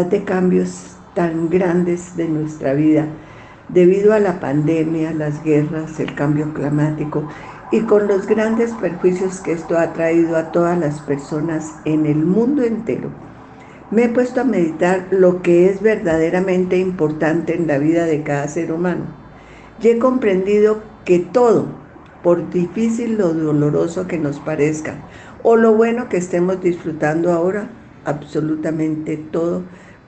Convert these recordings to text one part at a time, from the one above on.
de cambios tan grandes de nuestra vida, debido a la pandemia, las guerras, el cambio climático y con los grandes perjuicios que esto ha traído a todas las personas en el mundo entero, me he puesto a meditar lo que es verdaderamente importante en la vida de cada ser humano. Y he comprendido que todo, por difícil o doloroso que nos parezca, o lo bueno que estemos disfrutando ahora, absolutamente todo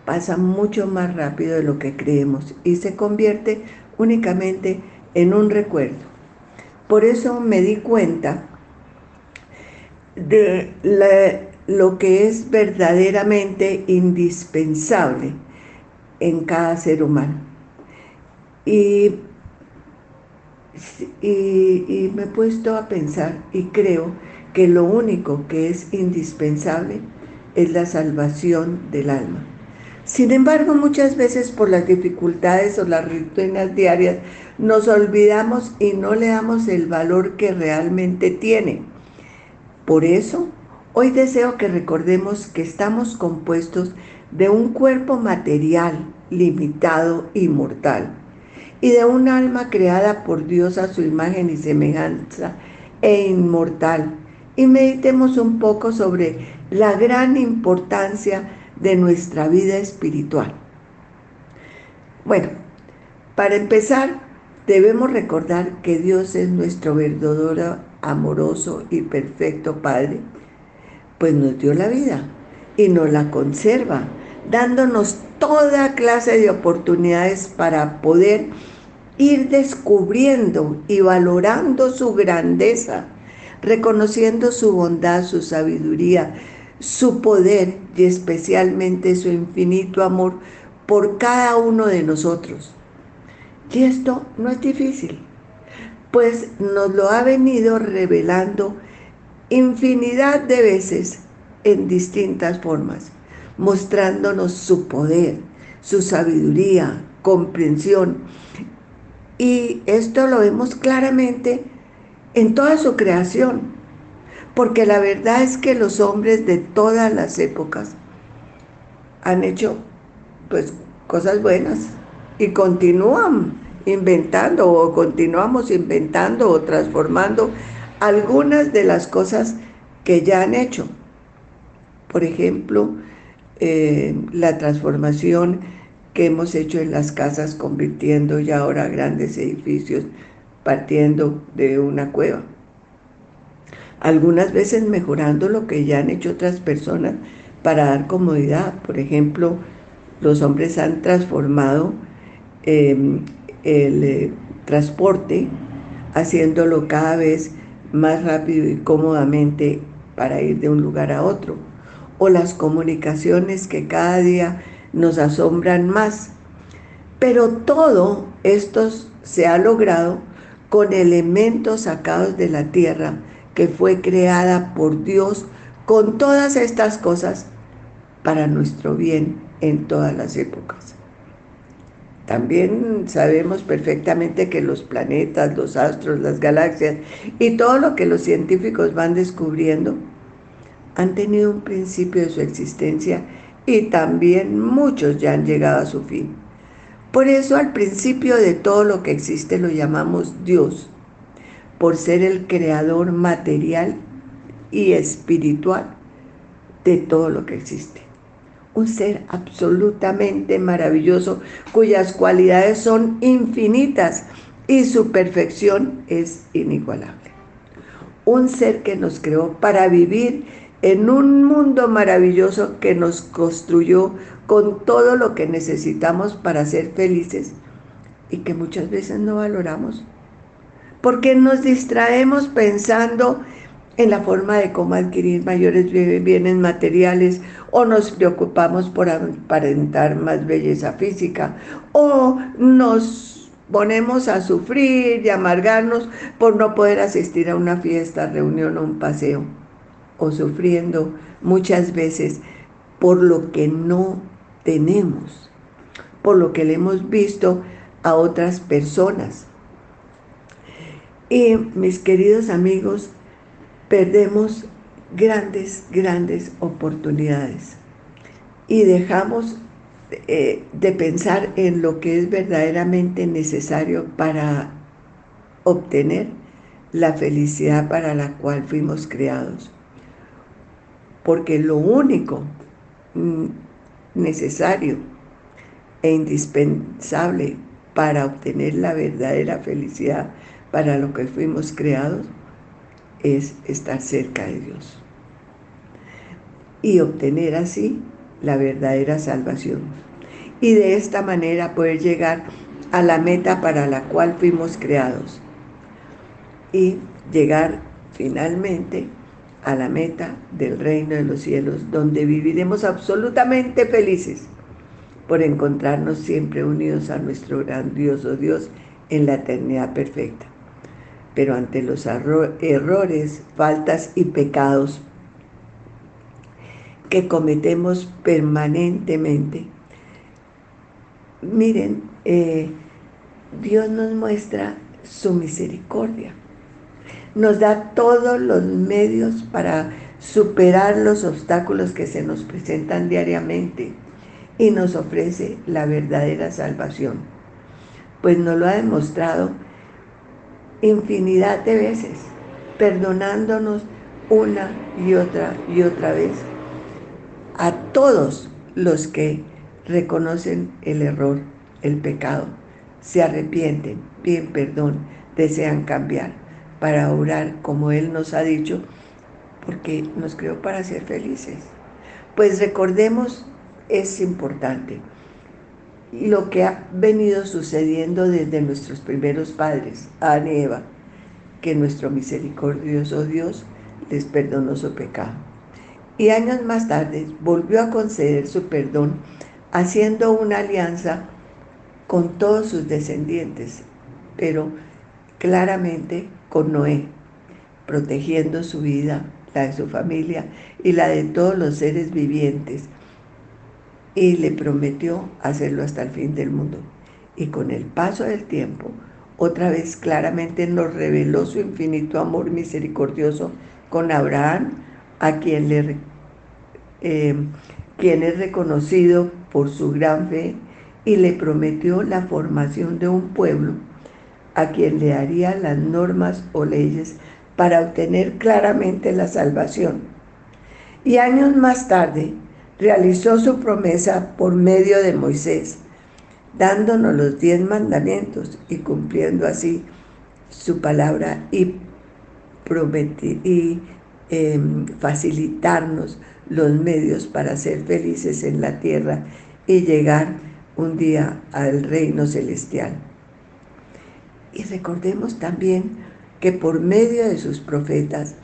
pasa mucho más rápido de lo que creemos y se convierte únicamente en un recuerdo. Por eso me di cuenta de lo que es verdaderamente indispensable en cada ser humano. Y, y, me he puesto a pensar y creo que lo único que es indispensable es la salvación del alma. Sin embargo, muchas veces por las dificultades o las rutinas diarias nos olvidamos y no le damos el valor que realmente tiene. Por eso Hoy deseo que recordemos que estamos compuestos de un cuerpo material limitado y mortal y de un alma creada por Dios a su imagen y semejanza e inmortal. Y meditemos un poco sobre la gran importancia de nuestra vida espiritual. Bueno, para empezar, debemos recordar que Dios es nuestro verdadero, amoroso y perfecto Padre pues nos dio la vida y nos la conserva, dándonos toda clase de oportunidades para poder ir descubriendo y valorando su grandeza, reconociendo su bondad, su sabiduría, su poder y especialmente su infinito amor por cada uno de nosotros. Y esto no es difícil, pues nos lo ha venido revelando infinidad de veces en distintas formas, mostrándonos su poder, su sabiduría, comprensión. Y esto lo vemos claramente en toda su creación, porque la verdad es que los hombres de todas las épocas han hecho pues cosas buenas y continúan inventando o continuamos inventando o transformando algunas de las cosas que ya han hecho. Por ejemplo, eh, la transformación que hemos hecho en las casas, convirtiendo ya ahora grandes edificios, partiendo de una cueva. Algunas veces mejorando lo que ya han hecho otras personas para dar comodidad. Por ejemplo, los hombres han transformado em, el eh, transporte, haciéndolo cada vez más rápido y cómodamente para ir de un lugar a otro, o las comunicaciones que cada día nos asombran más. Pero todo esto se ha logrado con elementos sacados de la tierra que fue creada por Dios con todas estas cosas para nuestro bien en todas las épocas. También sabemos perfectamente que los planetas, los astros, las galaxias y todo lo que los científicos van descubriendo han tenido un principio de su existencia y también muchos ya han llegado a su fin. Por eso al principio de todo lo que existe lo llamamos Dios, por ser el creador material y espiritual de todo lo que existe un ser absolutamente maravilloso cuyas cualidades son infinitas y su perfección es inigualable. Un ser que nos creó para vivir en un mundo maravilloso que nos construyó con todo lo que necesitamos para ser felices y que muchas veces no valoramos. Porque nos distraemos pensando en la forma de cómo adquirir mayores bienes materiales o nos preocupamos por aparentar más belleza física o nos ponemos a sufrir y amargarnos por no poder asistir a una fiesta, reunión o un paseo o sufriendo muchas veces por lo que no tenemos, por lo que le hemos visto a otras personas. Y mis queridos amigos, perdemos grandes, grandes oportunidades y dejamos eh, de pensar en lo que es verdaderamente necesario para obtener la felicidad para la cual fuimos creados. Porque lo único mm, necesario e indispensable para obtener la verdadera felicidad para lo que fuimos creados es estar cerca de Dios y obtener así la verdadera salvación. Y de esta manera poder llegar a la meta para la cual fuimos creados y llegar finalmente a la meta del reino de los cielos, donde viviremos absolutamente felices por encontrarnos siempre unidos a nuestro grandioso Dios en la eternidad perfecta. Pero ante los errores, faltas y pecados que cometemos permanentemente, miren, eh, Dios nos muestra su misericordia. Nos da todos los medios para superar los obstáculos que se nos presentan diariamente y nos ofrece la verdadera salvación, pues nos lo ha demostrado infinidad de veces, perdonándonos una y otra y otra vez a todos los que reconocen el error, el pecado, se arrepienten, piden perdón, desean cambiar para orar como Él nos ha dicho, porque nos creó para ser felices. Pues recordemos es importante. Lo que ha venido sucediendo desde nuestros primeros padres, Adán y Eva, que nuestro misericordioso Dios les perdonó su pecado. Y años más tarde volvió a conceder su perdón haciendo una alianza con todos sus descendientes, pero claramente con Noé, protegiendo su vida, la de su familia y la de todos los seres vivientes y le prometió hacerlo hasta el fin del mundo. Y con el paso del tiempo, otra vez claramente nos reveló su infinito amor misericordioso con Abraham, a quien, le, eh, quien es reconocido por su gran fe y le prometió la formación de un pueblo a quien le haría las normas o leyes para obtener claramente la salvación. Y años más tarde, realizó su promesa por medio de Moisés, dándonos los diez mandamientos y cumpliendo así su palabra y, y em, facilitarnos los medios para ser felices en la tierra y llegar un día al reino celestial. Y recordemos también que por medio de sus profetas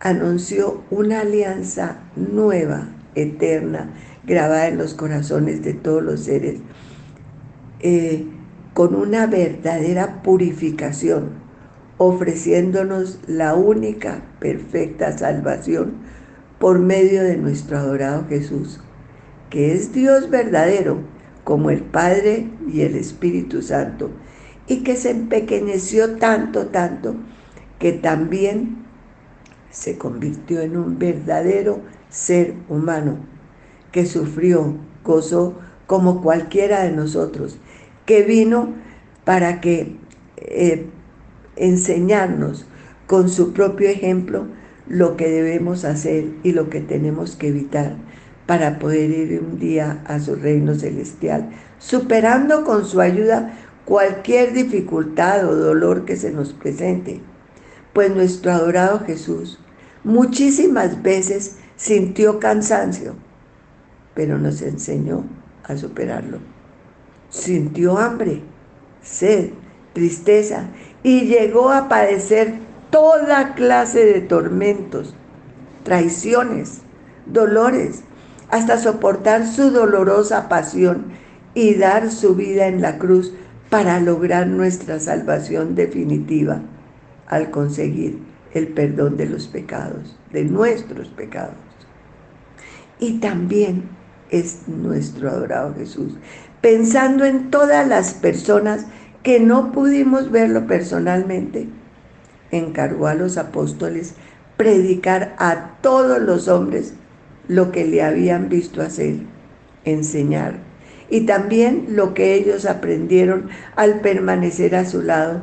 anunció una alianza nueva eterna grabada en los corazones de todos los seres, eh, con una verdadera purificación, ofreciéndonos la única perfecta salvación por medio de nuestro adorado Jesús, que es Dios verdadero, como el Padre y el Espíritu Santo, y que se empequeñeció tanto, tanto, que también se convirtió en un verdadero ser humano que sufrió, gozó como cualquiera de nosotros, que vino para que eh, enseñarnos con su propio ejemplo lo que debemos hacer y lo que tenemos que evitar para poder ir un día a su reino celestial, superando con su ayuda cualquier dificultad o dolor que se nos presente. Pues nuestro adorado Jesús muchísimas veces sintió cansancio, pero nos enseñó a superarlo. Sintió hambre, sed, tristeza y llegó a padecer toda clase de tormentos, traiciones, dolores, hasta soportar su dolorosa pasión y dar su vida en la cruz para lograr nuestra salvación definitiva al conseguir el perdón de los pecados, de nuestros pecados y también es nuestro adorado Jesús. Pensando en todas las personas que no pudimos verlo personalmente, encargó a los apóstoles predicar a todos los hombres lo que le habían visto hacer, enseñar, y también lo que ellos aprendieron al permanecer a su lado,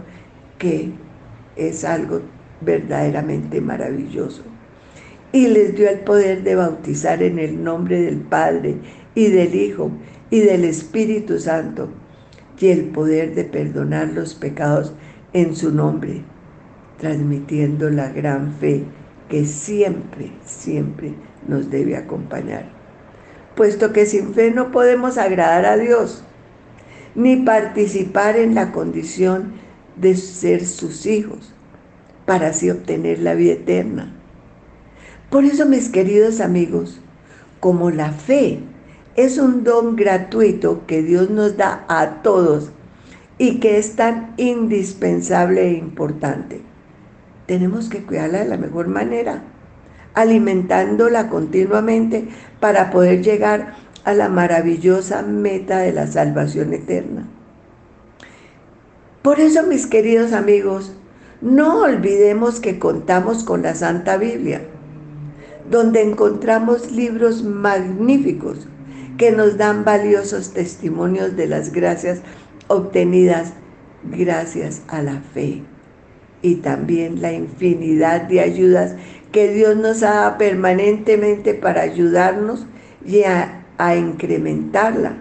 que es algo verdaderamente maravilloso. Y les dio el poder de bautizar en el nombre del Padre y del Hijo y del Espíritu Santo, y el poder de perdonar los pecados en su nombre, transmitiendo la gran fe que siempre, siempre nos debe acompañar. Puesto que sin fe no podemos agradar a Dios, ni participar en la condición de ser sus hijos, para así obtener la vida eterna. Por eso, mis queridos amigos, como la fe es un don gratuito que Dios nos da a todos y que es tan indispensable e importante, tenemos que cuidarla de la mejor manera alimentándola continuamente para poder llegar a la maravillosa meta de la salvación eterna. Por eso, mis queridos amigos, no olvidemos que contamos con la Santa Biblia, donde encontramos libros magníficos que nos dan valiosos testimonios de las gracias obtenidas gracias a la fe y también la infinidad de ayudas que Dios nos da permanentemente para ayudarnos y a, incrementarla.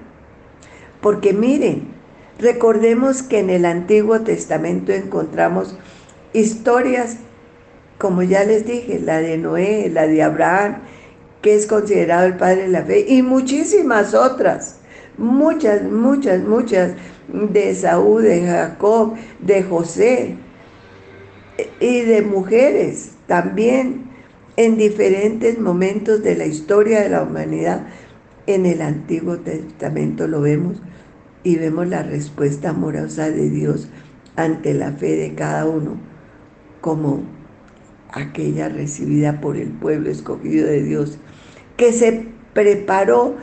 Porque miren, recordemos que en el Antiguo Testamento encontramos historias, como ya les dije, la de Noé, la de Abraham, que es considerado el padre de la fe, y muchísimas otras, muchas, muchas, muchas, de Saúl, de Jacob, de José, y de mujeres también en diferentes momentos de la historia de la humanidad. En el Antiguo Testamento lo vemos y vemos la respuesta amorosa de Dios ante la fe de cada uno, como aquella recibida por el pueblo escogido de Dios, que se preparó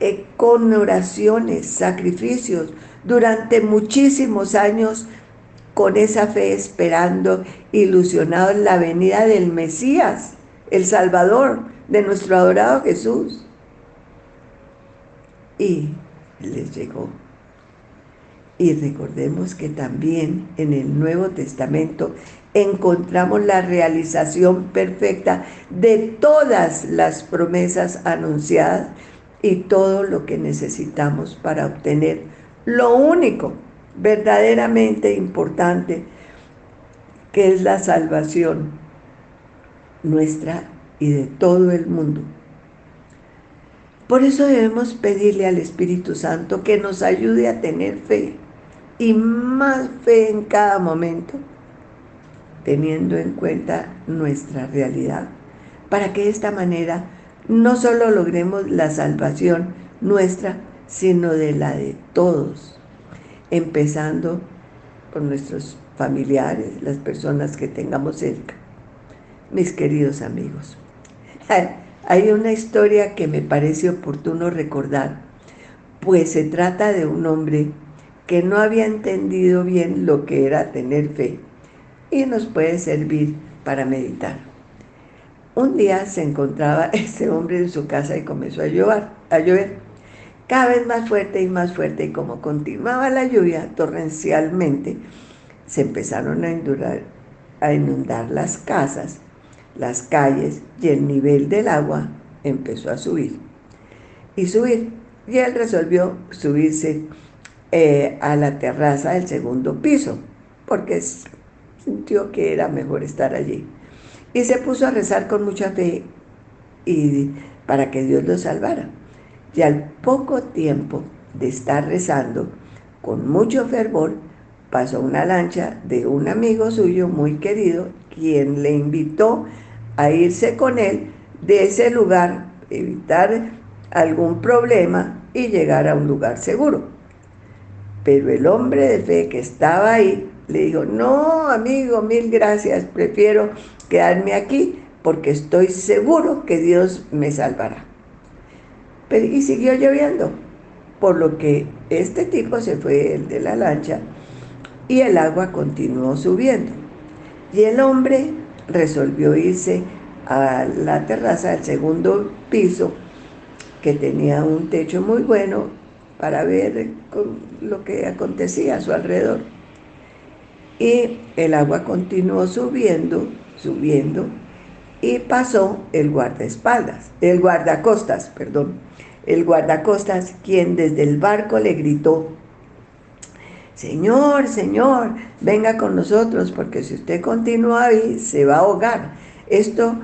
eh, con oraciones, sacrificios, durante muchísimos años con esa fe esperando, ilusionado en la venida del Mesías, el Salvador de nuestro adorado Jesús. Y les llegó. Y recordemos que también en el Nuevo Testamento encontramos la realización perfecta de todas las promesas anunciadas y todo lo que necesitamos para obtener lo único verdaderamente importante que es la salvación nuestra y de todo el mundo. Por eso debemos pedirle al Espíritu Santo que nos ayude a tener fe y más fe en cada momento, teniendo en cuenta nuestra realidad, para que de esta manera no solo logremos la salvación nuestra, sino de la de todos empezando por nuestros familiares, las personas que tengamos cerca. Mis queridos amigos, hay una historia que me parece oportuno recordar, pues se trata de un hombre que no había entendido bien lo que era tener fe y nos puede servir para meditar. Un día se encontraba este hombre en su casa y comenzó a llover. A llover cada vez más fuerte y más fuerte, y como continuaba la lluvia torrencialmente, se empezaron a a inundar las casas, las calles, y el nivel del agua empezó a subir. Y subir. Y él resolvió subirse eh, a la terraza del segundo piso, porque sintió que era mejor estar allí. Y se puso a rezar con mucha fe y para que Dios lo salvara. Y al poco tiempo de estar rezando, con mucho fervor, pasó una lancha de un amigo suyo muy querido, quien le invitó a irse con él de ese lugar, evitar algún problema y llegar a un lugar seguro. Pero el hombre de fe que estaba ahí le dijo, no, amigo, mil gracias, prefiero quedarme aquí porque estoy seguro que Dios me salvará y siguió lloviendo, por lo que este tipo se fue el de la lancha y el agua continuó subiendo. Y el hombre resolvió irse a la terraza del segundo piso, que tenía un techo muy bueno, para ver lo que acontecía a su alrededor. Y el agua continuó subiendo, subiendo, y pasó el guardaespaldas, el guardacostas, perdón, el guardacostas, quien desde el barco le gritó, Señor, Señor, venga con nosotros, porque si usted continúa ahí, se va a ahogar. Esto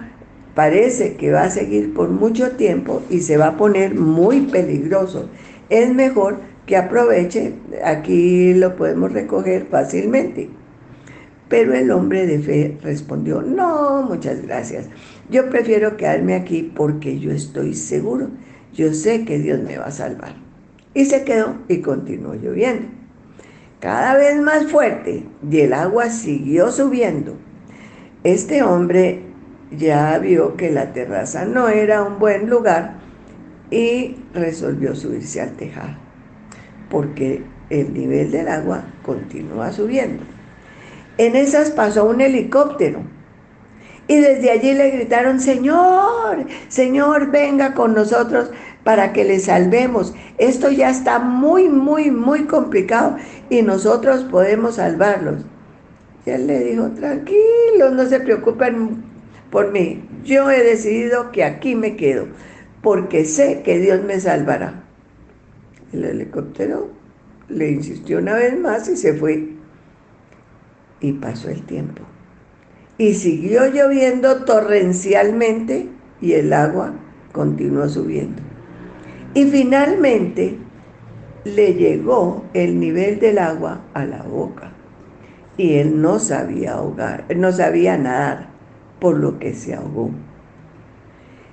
parece que va a seguir por mucho tiempo y se va a poner muy peligroso. Es mejor que aproveche, aquí lo podemos recoger fácilmente. Pero el hombre de fe respondió, no, muchas gracias. Yo prefiero quedarme aquí porque yo estoy seguro. Yo sé que Dios me va a salvar. Y se quedó y continuó lloviendo. Cada vez más fuerte y el agua siguió subiendo. Este hombre ya vio que la terraza no era un buen lugar y resolvió subirse al tejado porque el nivel del agua continúa subiendo. En esas pasó un helicóptero. Y desde allí le gritaron, Señor, Señor, venga con nosotros para que le salvemos. Esto ya está muy, muy, muy complicado y nosotros podemos salvarlos. Y él le dijo, tranquilos, no se preocupen por mí. Yo he decidido que aquí me quedo, porque sé que Dios me salvará. El helicóptero le insistió una vez más y se fue. Y pasó el tiempo. Y siguió lloviendo torrencialmente y el agua continuó subiendo. Y finalmente le llegó el nivel del agua a la boca. Y él no sabía ahogar, no sabía nadar, por lo que se ahogó.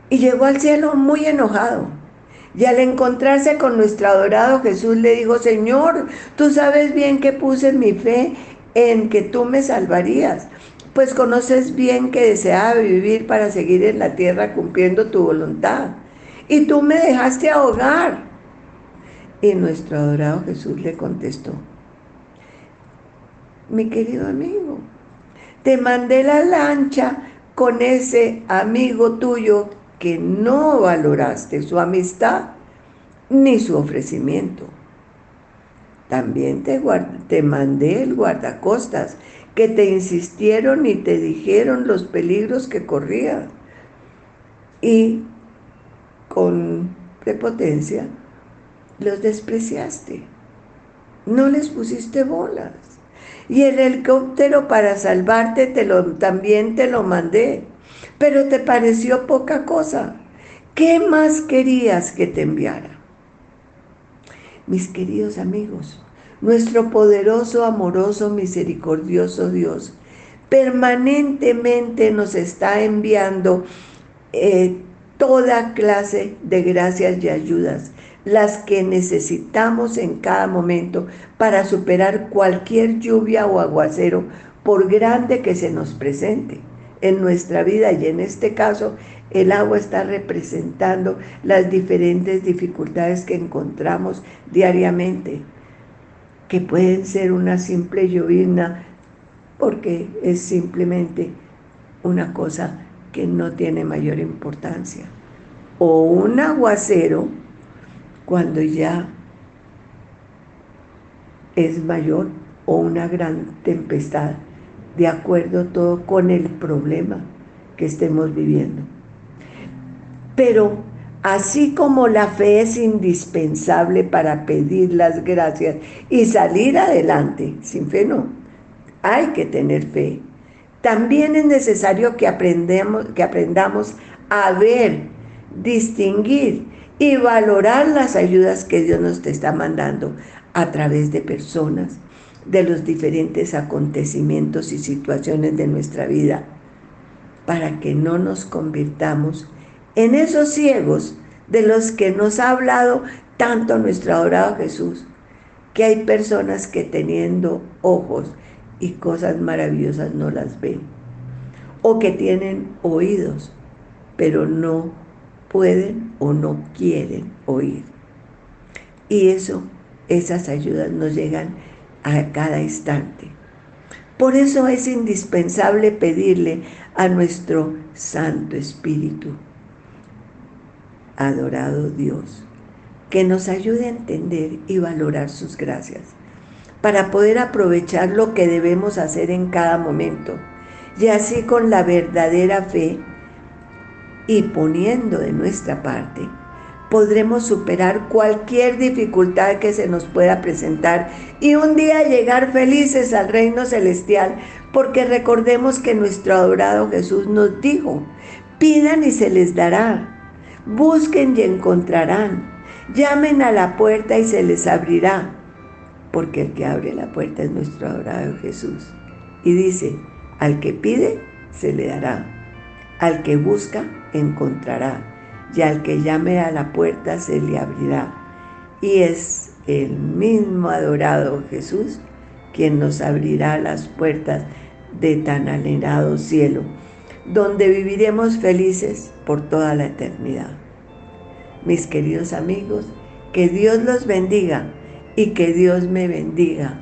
Y llegó al cielo muy enojado. Y al encontrarse con nuestro adorado Jesús le dijo, Señor, tú sabes bien que puse mi fe en que tú me salvarías, pues conoces bien que deseaba vivir para seguir en la tierra cumpliendo tu voluntad. Y tú me dejaste ahogar. Y nuestro adorado Jesús le contestó, mi querido amigo, te mandé la lancha con ese amigo tuyo que no valoraste su amistad ni su ofrecimiento. También te, te mandé el guardacostas, que te insistieron y te dijeron los peligros que corrías. Y con prepotencia los despreciaste. No les pusiste bolas. Y el helicóptero para salvarte te lo, también te lo mandé. Pero te pareció poca cosa. ¿Qué más querías que te enviara? Mis queridos amigos, nuestro poderoso, amoroso, misericordioso Dios permanentemente nos está enviando eh, toda clase de gracias y ayudas, las que necesitamos en cada momento para superar cualquier lluvia o aguacero, por grande que se nos presente en nuestra vida y en este caso el agua está representando las diferentes dificultades que encontramos diariamente que pueden ser una simple llovizna, porque es simplemente una cosa que no tiene mayor importancia. O un aguacero cuando ya es mayor o una gran tempestad, de acuerdo todo con el problema que estemos viviendo. Pero Así como la fe es indispensable para pedir las gracias y salir adelante, sin fe no, hay que tener fe. También es necesario que, que aprendamos a ver, distinguir y valorar las ayudas que Dios nos está mandando a través de personas, de los diferentes acontecimientos y situaciones de nuestra vida, para que no nos convirtamos en esos ciegos de los que nos ha hablado tanto nuestro adorado Jesús, que hay personas que teniendo ojos y cosas maravillosas no las ven, o que tienen oídos, pero no pueden o no quieren oír. Y eso, esas ayudas nos llegan a cada instante. Por eso es indispensable pedirle a nuestro Santo Espíritu, adorado Dios, que nos ayude a entender y valorar sus gracias, para poder aprovechar lo que debemos hacer en cada momento, y así con la verdadera fe y poniendo de nuestra parte, podremos superar cualquier dificultad que se nos pueda presentar y un día llegar felices al reino celestial, porque recordemos que nuestro adorado Jesús nos dijo, pidan y se les dará, busquen y encontrarán, llamen a la puerta y se les abrirá, porque el que abre la puerta es nuestro adorado Jesús. Y dice, al que pide, se le dará, al que busca, encontrará y al que llame a la puerta se le abrirá. Y es el mismo adorado Jesús quien nos abrirá las puertas de tan anhelado cielo, donde viviremos felices por toda la eternidad. Mis queridos amigos, que Dios los bendiga y que Dios me bendiga.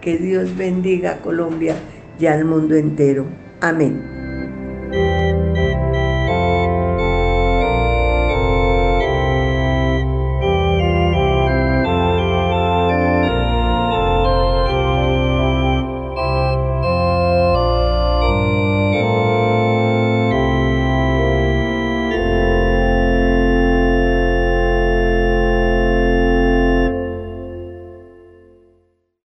Que Dios bendiga a Colombia y al mundo entero. Amén.